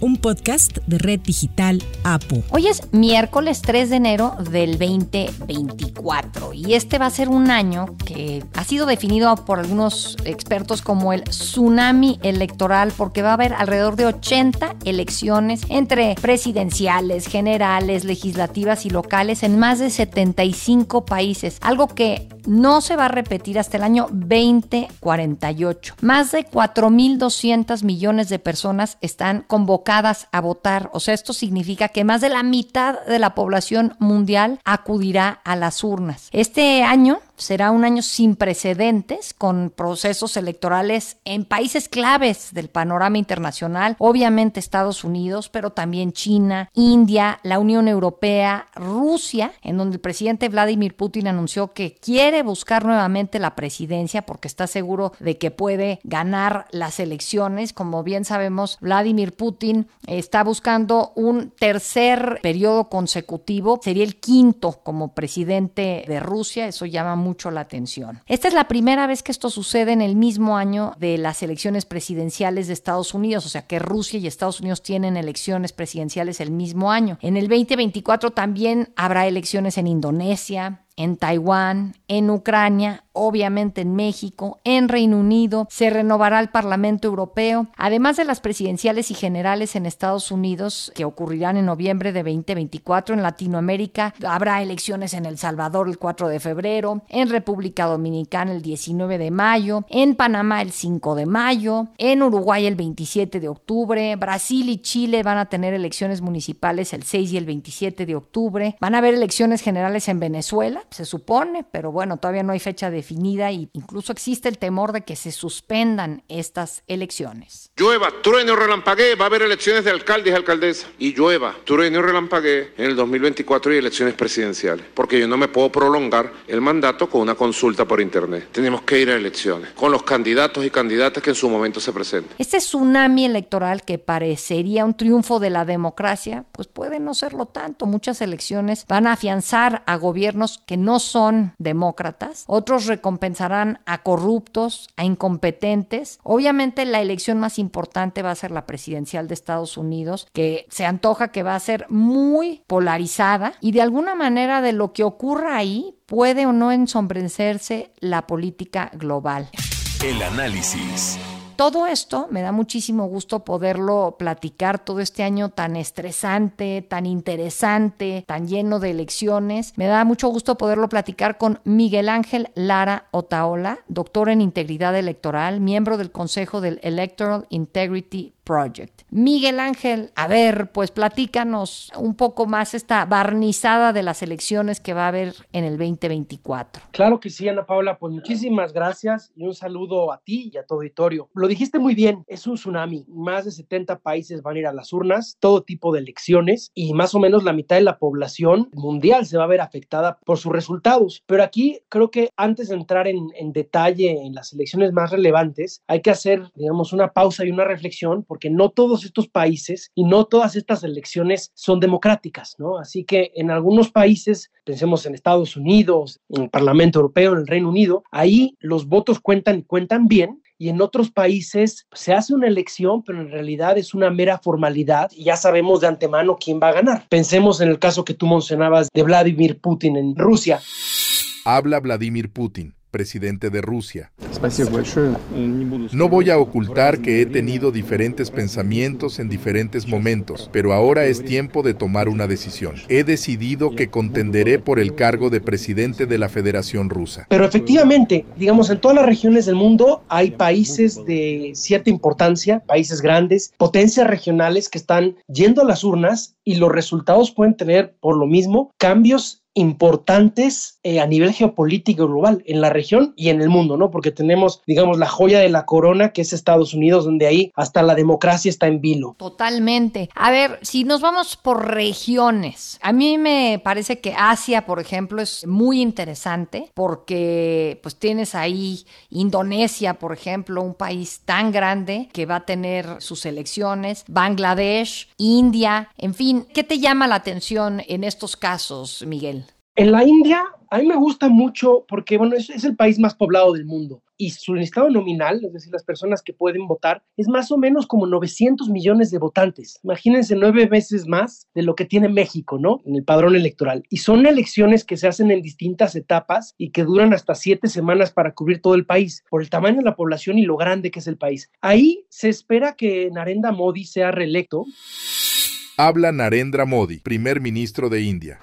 un podcast de Red Digital APO. Hoy es miércoles 3 de enero del 2024 y este va a ser un año que ha sido definido por algunos expertos como el tsunami electoral porque va a haber alrededor de 80 elecciones entre presidenciales, generales, legislativas y locales en más de 75 países, algo que no se va a repetir hasta el año 2048. Más de 4.200 millones de personas están convocadas a votar. O sea, esto significa que más de la mitad de la población mundial acudirá a las urnas. Este año será un año sin precedentes con procesos electorales en países claves del panorama internacional, obviamente Estados Unidos, pero también China, India, la Unión Europea, Rusia, en donde el presidente Vladimir Putin anunció que quiere buscar nuevamente la presidencia porque está seguro de que puede ganar las elecciones. Como bien sabemos, Vladimir Putin está buscando un tercer periodo consecutivo, sería el quinto como presidente de Rusia, eso llama mucho la atención. Esta es la primera vez que esto sucede en el mismo año de las elecciones presidenciales de Estados Unidos, o sea que Rusia y Estados Unidos tienen elecciones presidenciales el mismo año. En el 2024 también habrá elecciones en Indonesia, en Taiwán, en Ucrania, obviamente en México, en Reino Unido, se renovará el Parlamento Europeo, además de las presidenciales y generales en Estados Unidos que ocurrirán en noviembre de 2024, en Latinoamérica. Habrá elecciones en El Salvador el 4 de febrero, en República Dominicana el 19 de mayo, en Panamá el 5 de mayo, en Uruguay el 27 de octubre, Brasil y Chile van a tener elecciones municipales el 6 y el 27 de octubre, van a haber elecciones generales en Venezuela, se supone, pero bueno, todavía no hay fecha definida e incluso existe el temor de que se suspendan estas elecciones. Llueva, truene o relampaguee, va a haber elecciones de alcaldes y alcaldesas. Y llueva, truene o relampaguee en el 2024 y elecciones presidenciales. Porque yo no me puedo prolongar el mandato con una consulta por internet. Tenemos que ir a elecciones con los candidatos y candidatas que en su momento se presenten. Este tsunami electoral que parecería un triunfo de la democracia, pues puede no serlo tanto. Muchas elecciones van a afianzar a gobiernos que no son demócratas, otros recompensarán a corruptos, a incompetentes. Obviamente la elección más importante va a ser la presidencial de Estados Unidos, que se antoja que va a ser muy polarizada y de alguna manera de lo que ocurra ahí puede o no ensombrecerse la política global. El análisis. Todo esto me da muchísimo gusto poderlo platicar todo este año tan estresante, tan interesante, tan lleno de elecciones. Me da mucho gusto poderlo platicar con Miguel Ángel Lara Otaola, doctor en integridad electoral, miembro del Consejo del Electoral Integrity Project. Miguel Ángel, a ver, pues platícanos un poco más esta barnizada de las elecciones que va a haber en el 2024. Claro que sí, Ana Paula, pues muchísimas gracias y un saludo a ti y a tu auditorio. Lo dijiste muy bien, es un tsunami. Más de 70 países van a ir a las urnas, todo tipo de elecciones y más o menos la mitad de la población mundial se va a ver afectada por sus resultados. Pero aquí creo que antes de entrar en, en detalle en las elecciones más relevantes, hay que hacer, digamos, una pausa y una reflexión porque no todos estos países y no todas estas elecciones son democráticas, ¿no? Así que en algunos países, pensemos en Estados Unidos, en el Parlamento Europeo, en el Reino Unido, ahí los votos cuentan y cuentan bien, y en otros países se hace una elección, pero en realidad es una mera formalidad y ya sabemos de antemano quién va a ganar. Pensemos en el caso que tú mencionabas de Vladimir Putin en Rusia. Habla Vladimir Putin presidente de Rusia. No voy a ocultar que he tenido diferentes pensamientos en diferentes momentos, pero ahora es tiempo de tomar una decisión. He decidido que contenderé por el cargo de presidente de la Federación Rusa. Pero efectivamente, digamos, en todas las regiones del mundo hay países de cierta importancia, países grandes, potencias regionales que están yendo a las urnas y los resultados pueden tener por lo mismo cambios importantes eh, a nivel geopolítico global en la región y en el mundo, ¿no? Porque tenemos, digamos, la joya de la corona que es Estados Unidos, donde ahí hasta la democracia está en vilo. Totalmente. A ver, si nos vamos por regiones, a mí me parece que Asia, por ejemplo, es muy interesante porque pues tienes ahí Indonesia, por ejemplo, un país tan grande que va a tener sus elecciones, Bangladesh, India, en fin, ¿qué te llama la atención en estos casos, Miguel? En la India, a mí me gusta mucho porque, bueno, es, es, el país más poblado del mundo y su listado nominal, es decir, las personas que pueden votar, es más o menos como 900 millones de votantes. Imagínense nueve veces más de lo que tiene México, ¿no? En el padrón electoral. Y son elecciones que se hacen en distintas etapas y que duran hasta siete semanas para cubrir todo el país, por el tamaño de la población y lo grande que es el país. Ahí se espera que Narendra Modi sea reelecto. Habla Narendra Modi, primer ministro de India.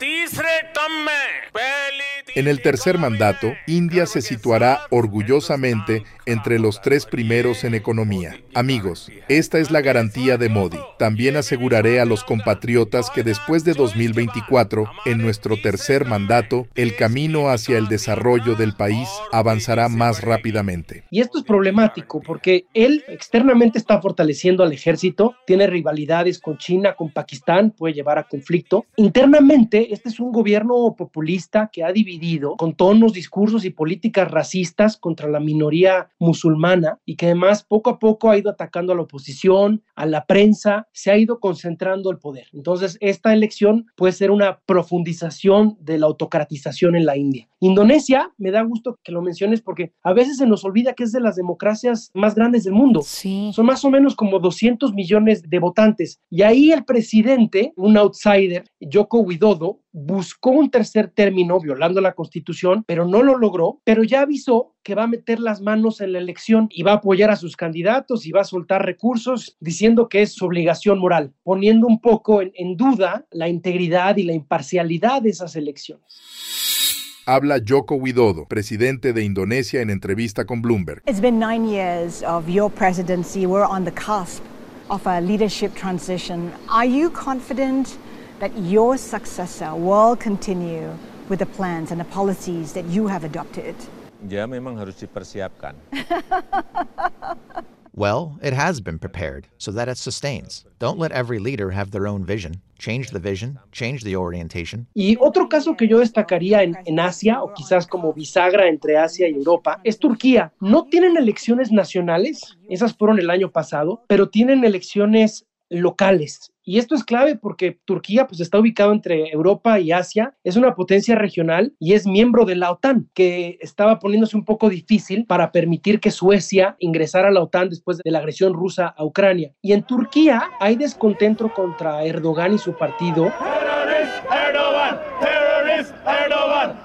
En el tercer mandato, India se situará orgullosamente entre los tres primeros en economía. Amigos, esta es la garantía de Modi. También aseguraré a los compatriotas que después de 2024, en nuestro tercer mandato, el camino hacia el desarrollo del país avanzará más rápidamente. Y esto es problemático porque él externamente está fortaleciendo al ejército, tiene rivalidades con China, con Pakistán, puede llevar a conflicto. Internamente, este es un gobierno populista que ha dividido con tonos, discursos y políticas racistas contra la minoría musulmana y que además poco a poco ha ido atacando a la oposición, a la prensa, se ha ido concentrando el poder. Entonces, esta elección puede ser una profundización de la autocratización en la India. Indonesia, me da gusto que lo menciones porque a veces se nos olvida que es de las democracias más grandes del mundo. Sí. Son más o menos como 200 millones de votantes. Y ahí el presidente, un outsider, Joko Widodo, buscó un tercer término violando la constitución, pero no lo logró, pero ya avisó que va a meter las manos en la elección y va a apoyar a sus candidatos y va a soltar recursos diciendo que es su obligación moral, poniendo un poco en, en duda la integridad y la imparcialidad de esas elecciones. Habla Joko Widodo, presidente de Indonesia en entrevista con Bloomberg. It's been nine years of your presidency. We're on the cusp of a leadership transition. Are you confident that your successor will continue with the plans and the policies that you have adopted? Ya memang harus dipersiapkan. Well, it has been prepared so that it sustains. Don't let every leader have their own vision. Change the vision, change the orientation. Y otro caso que yo destacaría en, en, Asia, o quizás como bisagra entre Asia y Europa, es Turquía. No tienen elecciones nacionales, esas fueron el año pasado, pero tienen elecciones locales. Y esto es clave porque Turquía pues está ubicado entre Europa y Asia, es una potencia regional y es miembro de la OTAN, que estaba poniéndose un poco difícil para permitir que Suecia ingresara a la OTAN después de la agresión rusa a Ucrania. Y en Turquía hay descontento contra Erdogan y su partido. Erdogan, Erdogan,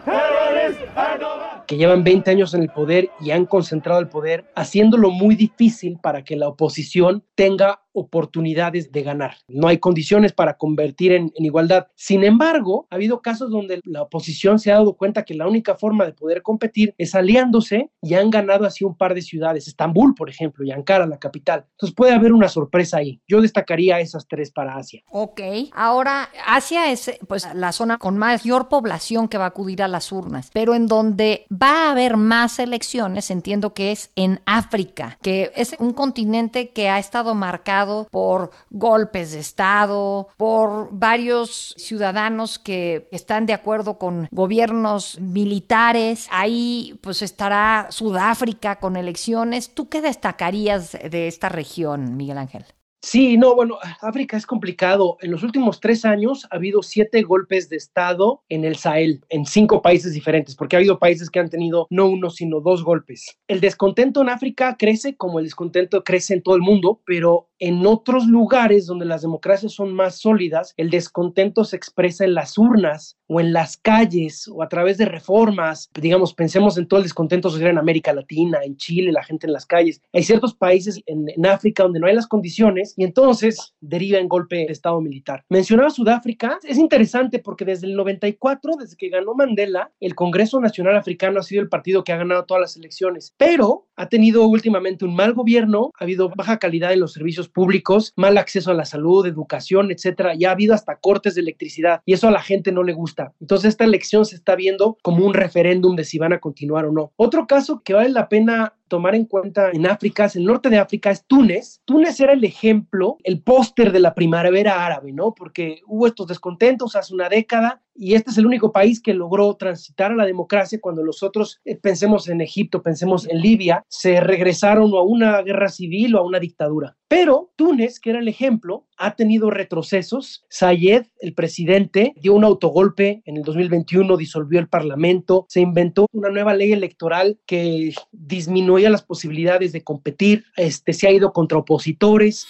Erdogan, que llevan 20 años en el poder y han concentrado el poder, haciéndolo muy difícil para que la oposición tenga oportunidades de ganar. No hay condiciones para convertir en, en, igualdad. Sin embargo, ha habido casos donde la oposición se ha dado cuenta que la única forma de poder competir es aliándose y han ganado así un par de ciudades, Estambul, por ejemplo, y Ankara, la capital. Entonces puede haber una sorpresa ahí. Yo destacaría esas tres para Asia. Ok, ahora Asia es pues la zona con mayor población que va a acudir a las urnas, pero en donde va a haber más elecciones, entiendo que es en África, que es un continente que ha estado marcado por golpes de Estado, por varios ciudadanos que están de acuerdo con gobiernos militares. Ahí pues estará Sudáfrica con elecciones. ¿Tú qué destacarías de esta región, Miguel Ángel? Sí, no, bueno, África es complicado. En los últimos tres años ha habido siete golpes de Estado en el Sahel, en cinco países diferentes, porque ha habido países que han tenido no uno, sino dos golpes. El descontento en África crece como el descontento crece en todo el mundo, pero en otros lugares donde las democracias son más sólidas, el descontento se expresa en las urnas o en las calles o a través de reformas. Digamos, pensemos en todo el descontento social en América Latina, en Chile, la gente en las calles. Hay ciertos países en, en África donde no hay las condiciones y entonces deriva en golpe de Estado militar. Mencionaba Sudáfrica, es interesante porque desde el 94, desde que ganó Mandela, el Congreso Nacional Africano ha sido el partido que ha ganado todas las elecciones, pero ha tenido últimamente un mal gobierno, ha habido baja calidad en los servicios públicos, mal acceso a la salud, educación, etcétera, y ha habido hasta cortes de electricidad y eso a la gente no le gusta. Entonces esta elección se está viendo como un referéndum de si van a continuar o no. Otro caso que vale la pena tomar en cuenta en África, es el norte de África, es Túnez. Túnez era el ejemplo, el póster de la primavera árabe, ¿no? Porque hubo estos descontentos hace una década y este es el único país que logró transitar a la democracia cuando los otros, eh, pensemos en Egipto, pensemos en Libia, se regresaron a una guerra civil o a una dictadura. Pero Túnez, que era el ejemplo, ha tenido retrocesos. Sayed, el presidente, dio un autogolpe en el 2021, disolvió el parlamento, se inventó una nueva ley electoral que disminuyó las posibilidades de competir, este, se ha ido contra opositores.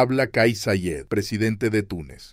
Habla Kais Sayed, presidente de Túnez.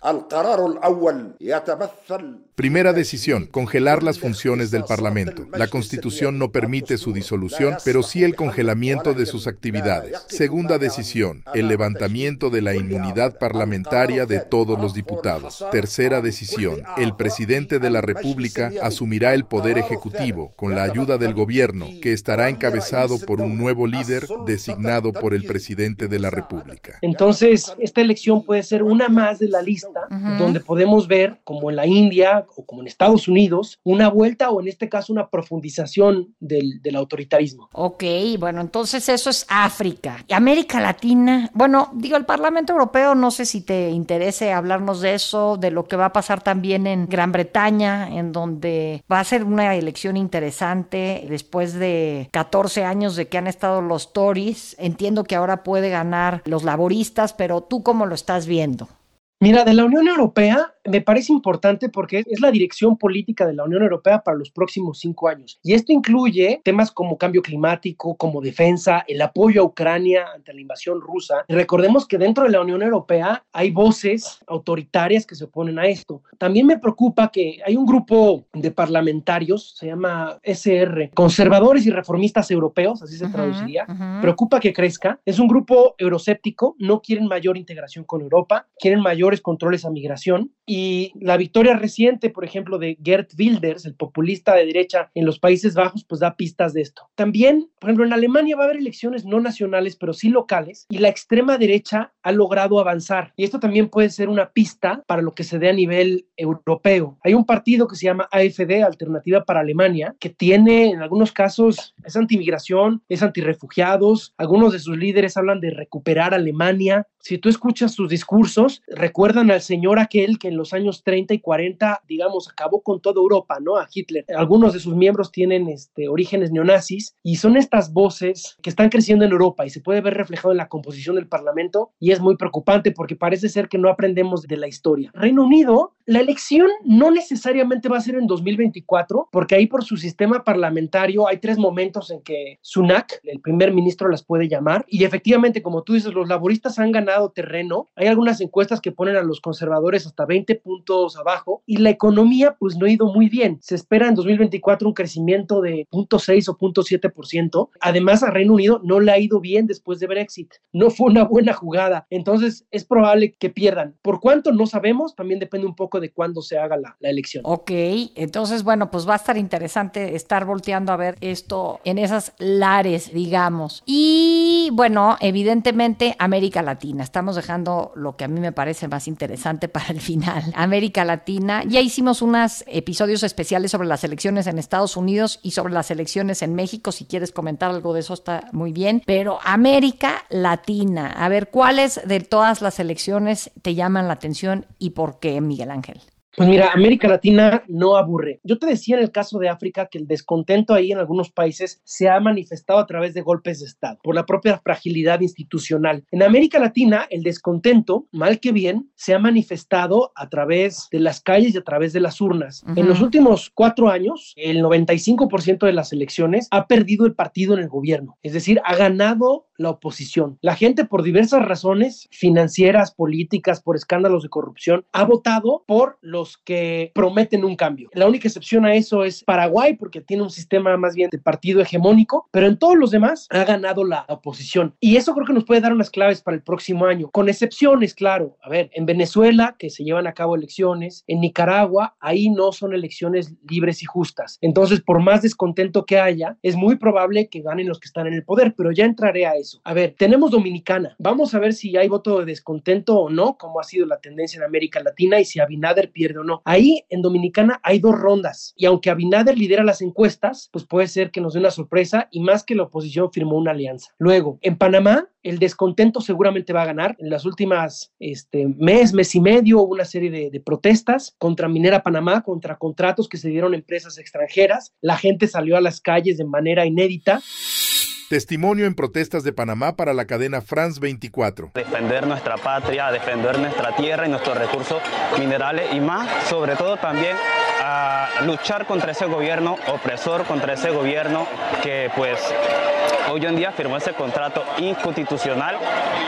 Primera decisión, congelar las funciones del Parlamento. La Constitución no permite su disolución, pero sí el congelamiento de sus actividades. Segunda decisión, el levantamiento de la inmunidad parlamentaria de todos los diputados. Tercera decisión, el presidente de la República asumirá el poder ejecutivo con la ayuda del gobierno, que estará encabezado por un nuevo líder designado por el presidente de la República. Entonces, esta elección puede ser una más de la lista, donde podemos ver, como en la India, o como en Estados Unidos, una vuelta o en este caso una profundización del, del autoritarismo. Ok, bueno, entonces eso es África. Y América Latina, bueno, digo, el Parlamento Europeo, no sé si te interese hablarnos de eso, de lo que va a pasar también en Gran Bretaña, en donde va a ser una elección interesante después de 14 años de que han estado los Tories. Entiendo que ahora puede ganar los laboristas, pero tú cómo lo estás viendo. Mira, de la Unión Europea me parece importante porque es la dirección política de la Unión Europea para los próximos cinco años. Y esto incluye temas como cambio climático, como defensa, el apoyo a Ucrania ante la invasión rusa. Y recordemos que dentro de la Unión Europea hay voces autoritarias que se oponen a esto. También me preocupa que hay un grupo de parlamentarios, se llama SR, conservadores y reformistas europeos, así se traduciría. Preocupa que crezca. Es un grupo euroséptico, no quieren mayor integración con Europa, quieren mayores controles a migración y la victoria reciente, por ejemplo, de Gert Wilders, el populista de derecha en los Países Bajos, pues da pistas de esto. También, por ejemplo, en Alemania va a haber elecciones no nacionales, pero sí locales, y la extrema derecha ha logrado avanzar. Y esto también puede ser una pista para lo que se dé a nivel europeo. Hay un partido que se llama AFD, Alternativa para Alemania, que tiene en algunos casos es antimigración, es antirrefugiados, algunos de sus líderes hablan de recuperar Alemania. Si tú escuchas sus discursos, recuerdan al señor aquel que en los años 30 y 40, digamos, acabó con toda Europa, ¿no? A Hitler. Algunos de sus miembros tienen este, orígenes neonazis y son estas voces que están creciendo en Europa y se puede ver reflejado en la composición del Parlamento y es muy preocupante porque parece ser que no aprendemos de la historia. Reino Unido, la elección no necesariamente va a ser en 2024 porque ahí por su sistema parlamentario hay tres momentos en que Sunak, el primer ministro, las puede llamar y efectivamente, como tú dices, los laboristas han ganado terreno. Hay algunas encuestas que ponen a los conservadores hasta 20 puntos abajo y la economía pues no ha ido muy bien. Se espera en 2024 un crecimiento de 0.6 o 0.7%. Además a Reino Unido no le ha ido bien después de Brexit. No fue una buena jugada. Entonces es probable que pierdan. ¿Por cuánto? No sabemos. También depende un poco de cuándo se haga la, la elección. Ok, entonces bueno, pues va a estar interesante estar volteando a ver esto en esas lares, digamos. Y bueno, evidentemente América Latina. Estamos dejando lo que a mí me parece más interesante para el final América Latina. Ya hicimos unos episodios especiales sobre las elecciones en Estados Unidos y sobre las elecciones en México. Si quieres comentar algo de eso está muy bien. Pero América Latina, a ver, ¿cuáles de todas las elecciones te llaman la atención y por qué, Miguel Ángel? Pues mira, América Latina no aburre. Yo te decía en el caso de África que el descontento ahí en algunos países se ha manifestado a través de golpes de Estado, por la propia fragilidad institucional. En América Latina, el descontento, mal que bien, se ha manifestado a través de las calles y a través de las urnas. En los últimos cuatro años, el 95% de las elecciones ha perdido el partido en el gobierno, es decir, ha ganado la oposición. La gente, por diversas razones financieras, políticas, por escándalos de corrupción, ha votado por los que prometen un cambio. La única excepción a eso es Paraguay, porque tiene un sistema más bien de partido hegemónico, pero en todos los demás ha ganado la oposición. Y eso creo que nos puede dar unas claves para el próximo año, con excepciones, claro. A ver, en Venezuela, que se llevan a cabo elecciones, en Nicaragua, ahí no son elecciones libres y justas. Entonces, por más descontento que haya, es muy probable que ganen los que están en el poder, pero ya entraré a. A ver, tenemos Dominicana. Vamos a ver si hay voto de descontento o no, como ha sido la tendencia en América Latina y si Abinader pierde o no. Ahí en Dominicana hay dos rondas y aunque Abinader lidera las encuestas, pues puede ser que nos dé una sorpresa y más que la oposición firmó una alianza. Luego, en Panamá, el descontento seguramente va a ganar. En las últimas este, mes, mes y medio hubo una serie de, de, protestas contra Minera Panamá, contra contratos que se dieron a empresas extranjeras. La gente salió a las calles de manera inédita. Testimonio en protestas de Panamá para la cadena France 24. Defender nuestra patria, defender nuestra tierra y nuestros recursos minerales y más, sobre todo también a luchar contra ese gobierno opresor, contra ese gobierno que pues hoy en día firmó ese contrato inconstitucional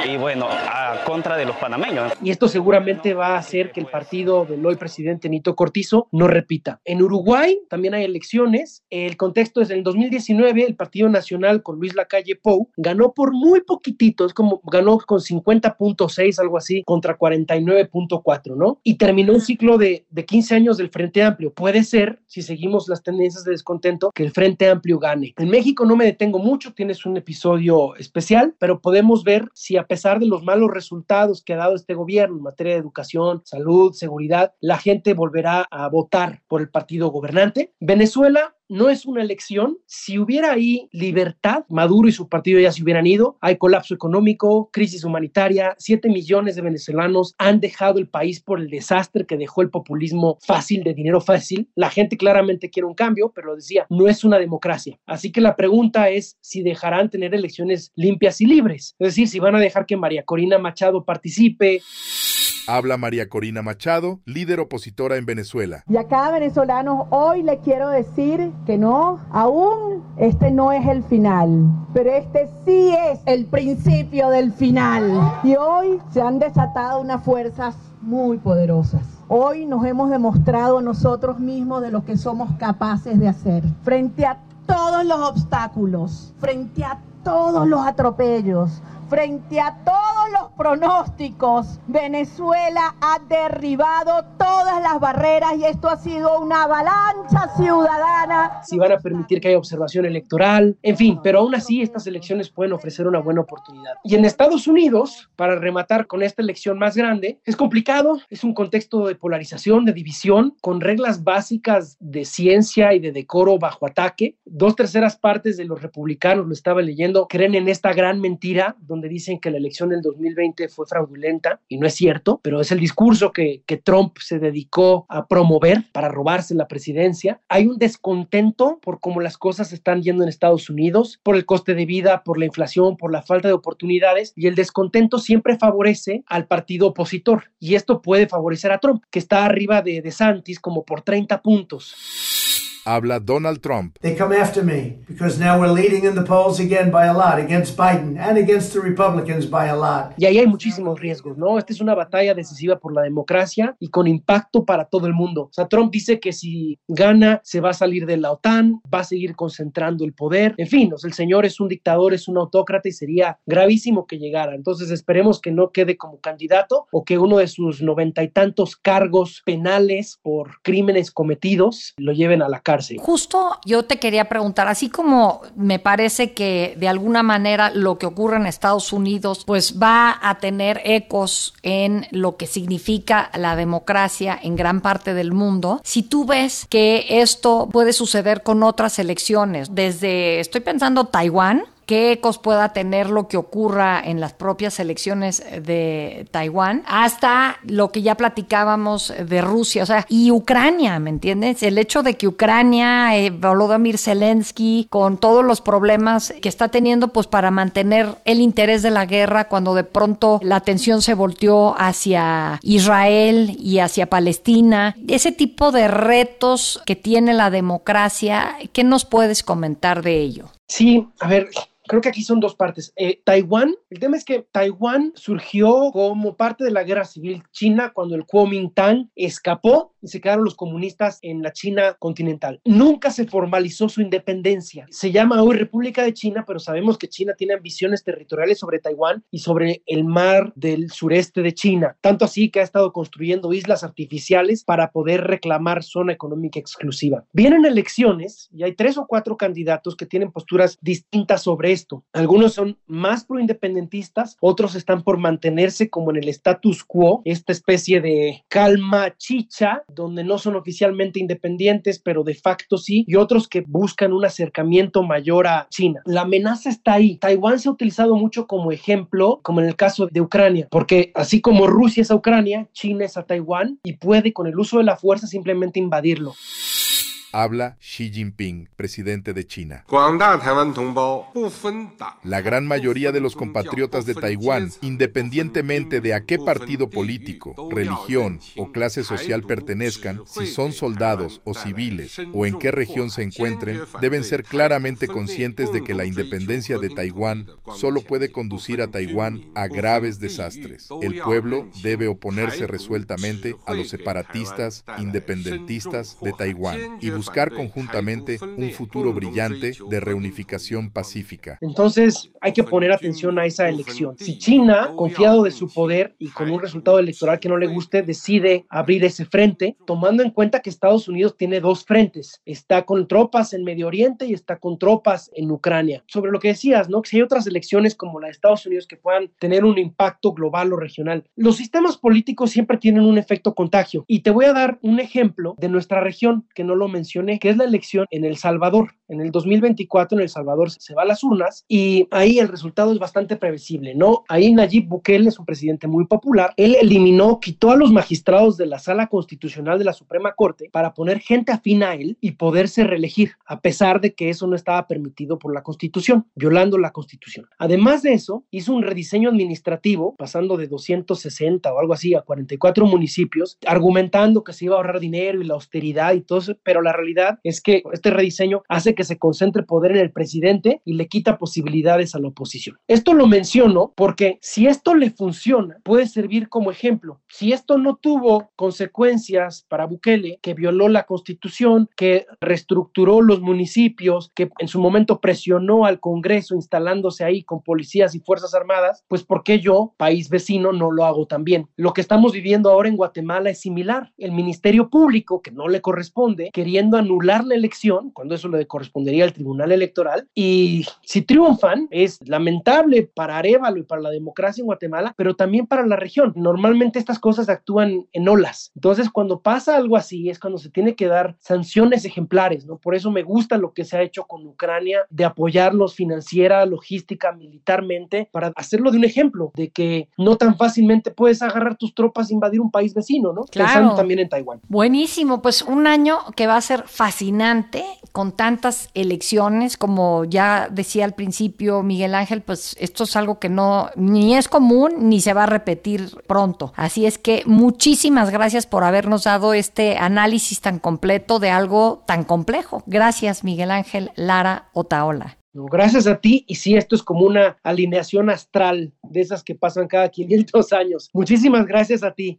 y bueno, a contra de los panameños. Y esto seguramente va a hacer que el partido del hoy presidente Nito Cortizo no repita. En Uruguay también hay elecciones. El contexto es en el 2019 el Partido Nacional con Luis Lacalle Pou ganó por muy poquitito, es como ganó con 50.6, algo así, contra 49.4, ¿no? Y terminó un ciclo de, de 15 años del Frente Amplio. Puede ser, si seguimos las tendencias de descontento, que el Frente Amplio gane. En México no me detengo mucho, tienes un episodio especial, pero podemos ver si a pesar de los malos resultados que ha dado este gobierno en materia de educación, salud, seguridad, la gente volverá a votar por el partido gobernante. Venezuela no es una elección. Si hubiera ahí libertad, Maduro y su partido ya se hubieran ido. Hay colapso económico, crisis humanitaria. Siete millones de venezolanos han dejado el país por el desastre que dejó el populismo fácil, de dinero fácil. La gente claramente quiere un cambio, pero lo decía, no es una democracia. Así que la pregunta es si dejarán tener elecciones limpias y libres. Es decir, si van a dejar que María Corina Machado participe. Habla María Corina Machado, líder opositora en Venezuela. Y a cada venezolano hoy le quiero decir que no, aún este no es el final, pero este sí es el principio del final. Y hoy se han desatado unas fuerzas muy poderosas. Hoy nos hemos demostrado nosotros mismos de lo que somos capaces de hacer. Frente a todos los obstáculos, frente a todos los atropellos, frente a todos los pronósticos, Venezuela ha derribado todas las barreras y esto ha sido una avalancha ciudadana. Si van a permitir que haya observación electoral, en fin, pero aún así estas elecciones pueden ofrecer una buena oportunidad. Y en Estados Unidos, para rematar con esta elección más grande, es complicado, es un contexto de polarización, de división, con reglas básicas de ciencia y de decoro bajo ataque. Dos terceras partes de los republicanos, lo estaba leyendo, creen en esta gran mentira donde dicen que la elección del 2020 fue fraudulenta y no es cierto, pero es el discurso que, que Trump se dedicó a promover para robarse la presidencia. Hay un descontento por cómo las cosas están yendo en Estados Unidos, por el coste de vida, por la inflación, por la falta de oportunidades y el descontento siempre favorece al partido opositor y esto puede favorecer a Trump, que está arriba de DeSantis como por 30 puntos habla Donald Trump. They come after me because now we're leading in the polls again by a lot against Biden and against the Republicans by a lot. Y ahí hay muchísimos riesgos, ¿no? Esta es una batalla decisiva por la democracia y con impacto para todo el mundo. O sea, Trump dice que si gana se va a salir de la OTAN, va a seguir concentrando el poder. En fin, o sea, el señor es un dictador, es un autócrata y sería gravísimo que llegara. Entonces esperemos que no quede como candidato o que uno de sus noventa y tantos cargos penales por crímenes cometidos lo lleven a la cárcel. Justo yo te quería preguntar, así como me parece que de alguna manera lo que ocurre en Estados Unidos pues va a tener ecos en lo que significa la democracia en gran parte del mundo, si tú ves que esto puede suceder con otras elecciones, desde, estoy pensando Taiwán, qué ecos pueda tener lo que ocurra en las propias elecciones de Taiwán, hasta lo que ya platicábamos de Rusia, o sea, y Ucrania, ¿me entiendes? El hecho de que Ucrania, eh, Volodymyr Zelensky, con todos los problemas que está teniendo, pues para mantener el interés de la guerra, cuando de pronto la atención se volteó hacia Israel y hacia Palestina, ese tipo de retos que tiene la democracia, ¿qué nos puedes comentar de ello? Sí, a ver, creo que aquí son dos partes. Eh, Taiwán, el tema es que Taiwán surgió como parte de la guerra civil china cuando el Kuomintang escapó y se quedaron los comunistas en la China continental. Nunca se formalizó su independencia. Se llama hoy República de China, pero sabemos que China tiene ambiciones territoriales sobre Taiwán y sobre el mar del sureste de China. Tanto así que ha estado construyendo islas artificiales para poder reclamar zona económica exclusiva. Vienen elecciones y hay tres o cuatro candidatos que tienen posturas distintas sobre Algunos son más proindependentistas, otros están por mantenerse como en el status quo, esta especie de calma chicha donde no son oficialmente independientes, pero de facto sí, y otros que buscan un acercamiento mayor a China. La amenaza está ahí. Taiwán se ha utilizado mucho como ejemplo, como en el caso de Ucrania, porque así como Rusia es a Ucrania, China es a Taiwán y puede con el uso de la fuerza simplemente invadirlo habla Xi Jinping, presidente de China. La gran mayoría de los compatriotas de Taiwán, independientemente de a qué partido político, religión o clase social pertenezcan, si son soldados o civiles o en qué región se encuentren, deben ser claramente conscientes de que la independencia de Taiwán solo puede conducir a Taiwán a graves desastres. El pueblo debe oponerse resueltamente a los separatistas independentistas de Taiwán y buscar conjuntamente un futuro brillante de reunificación pacífica. Entonces hay que poner atención a esa elección. Si China, confiado de su poder y con un resultado electoral que no le guste, decide abrir ese frente, tomando en cuenta que Estados Unidos tiene dos frentes, está con tropas en Medio Oriente y está con tropas en Ucrania. Sobre lo que decías, ¿no? Que si hay otras elecciones como la de Estados Unidos que puedan tener un impacto global o regional. Los sistemas políticos siempre tienen un efecto contagio y te voy a dar un ejemplo de nuestra región que no lo mencioné que es la elección en El Salvador. En el 2024 en El Salvador se va a las urnas y ahí el resultado es bastante previsible, ¿no? Ahí Nayib Bukele es un presidente muy popular. Él eliminó, quitó a los magistrados de la sala constitucional de la Suprema Corte para poner gente afín a él y poderse reelegir, a pesar de que eso no estaba permitido por la Constitución, violando la Constitución. Además de eso, hizo un rediseño administrativo, pasando de 260 o algo así a 44 municipios, argumentando que se iba a ahorrar dinero y la austeridad y todo eso, pero la realidad es que este rediseño hace que se concentre poder en el presidente y le quita posibilidades a la oposición. Esto lo menciono porque si esto le funciona, puede servir como ejemplo. Si esto no tuvo consecuencias para Bukele, que violó la constitución, que reestructuró los municipios, que en su momento presionó al Congreso instalándose ahí con policías y fuerzas armadas, pues ¿por qué yo, país vecino, no lo hago también? Lo que estamos viviendo ahora en Guatemala es similar. El Ministerio Público, que no le corresponde, queriendo anular la elección, cuando eso le correspondería al Tribunal Electoral. Y si triunfan, es lamentable para Arevalo y para la democracia en Guatemala, pero también para la región. Normalmente estas cosas actúan en olas. Entonces, cuando pasa algo así, es cuando se tiene que dar sanciones ejemplares, ¿no? Por eso me gusta lo que se ha hecho con Ucrania, de apoyarlos financiera, logística, militarmente, para hacerlo de un ejemplo, de que no tan fácilmente puedes agarrar tus tropas e invadir un país vecino, ¿no? Claro. Pensando también en Taiwán. Buenísimo, pues un año que va a ser fascinante con tantas elecciones, como ya decía al principio Miguel Ángel, pues esto es algo que no ni es común ni se va a repetir pronto. Así es que muchísimas gracias por habernos dado este análisis tan completo de algo tan complejo. Gracias Miguel Ángel Lara Otaola. gracias a ti y sí, esto es como una alineación astral de esas que pasan cada 500 años. Muchísimas gracias a ti.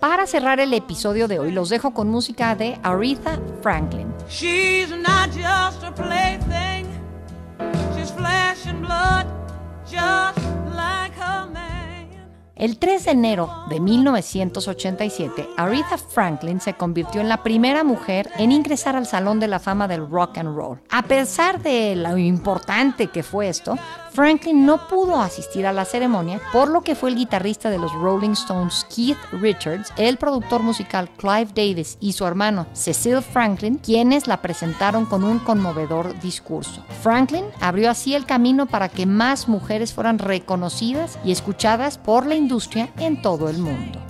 Para cerrar el episodio de hoy, los dejo con música de Aretha Franklin. El 3 de enero de 1987, Aretha Franklin se convirtió en la primera mujer en ingresar al Salón de la Fama del Rock and Roll. A pesar de lo importante que fue esto, Franklin no pudo asistir a la ceremonia, por lo que fue el guitarrista de los Rolling Stones Keith Richards, el productor musical Clive Davis y su hermano Cecil Franklin quienes la presentaron con un conmovedor discurso. Franklin abrió así el camino para que más mujeres fueran reconocidas y escuchadas por la industria en todo el mundo.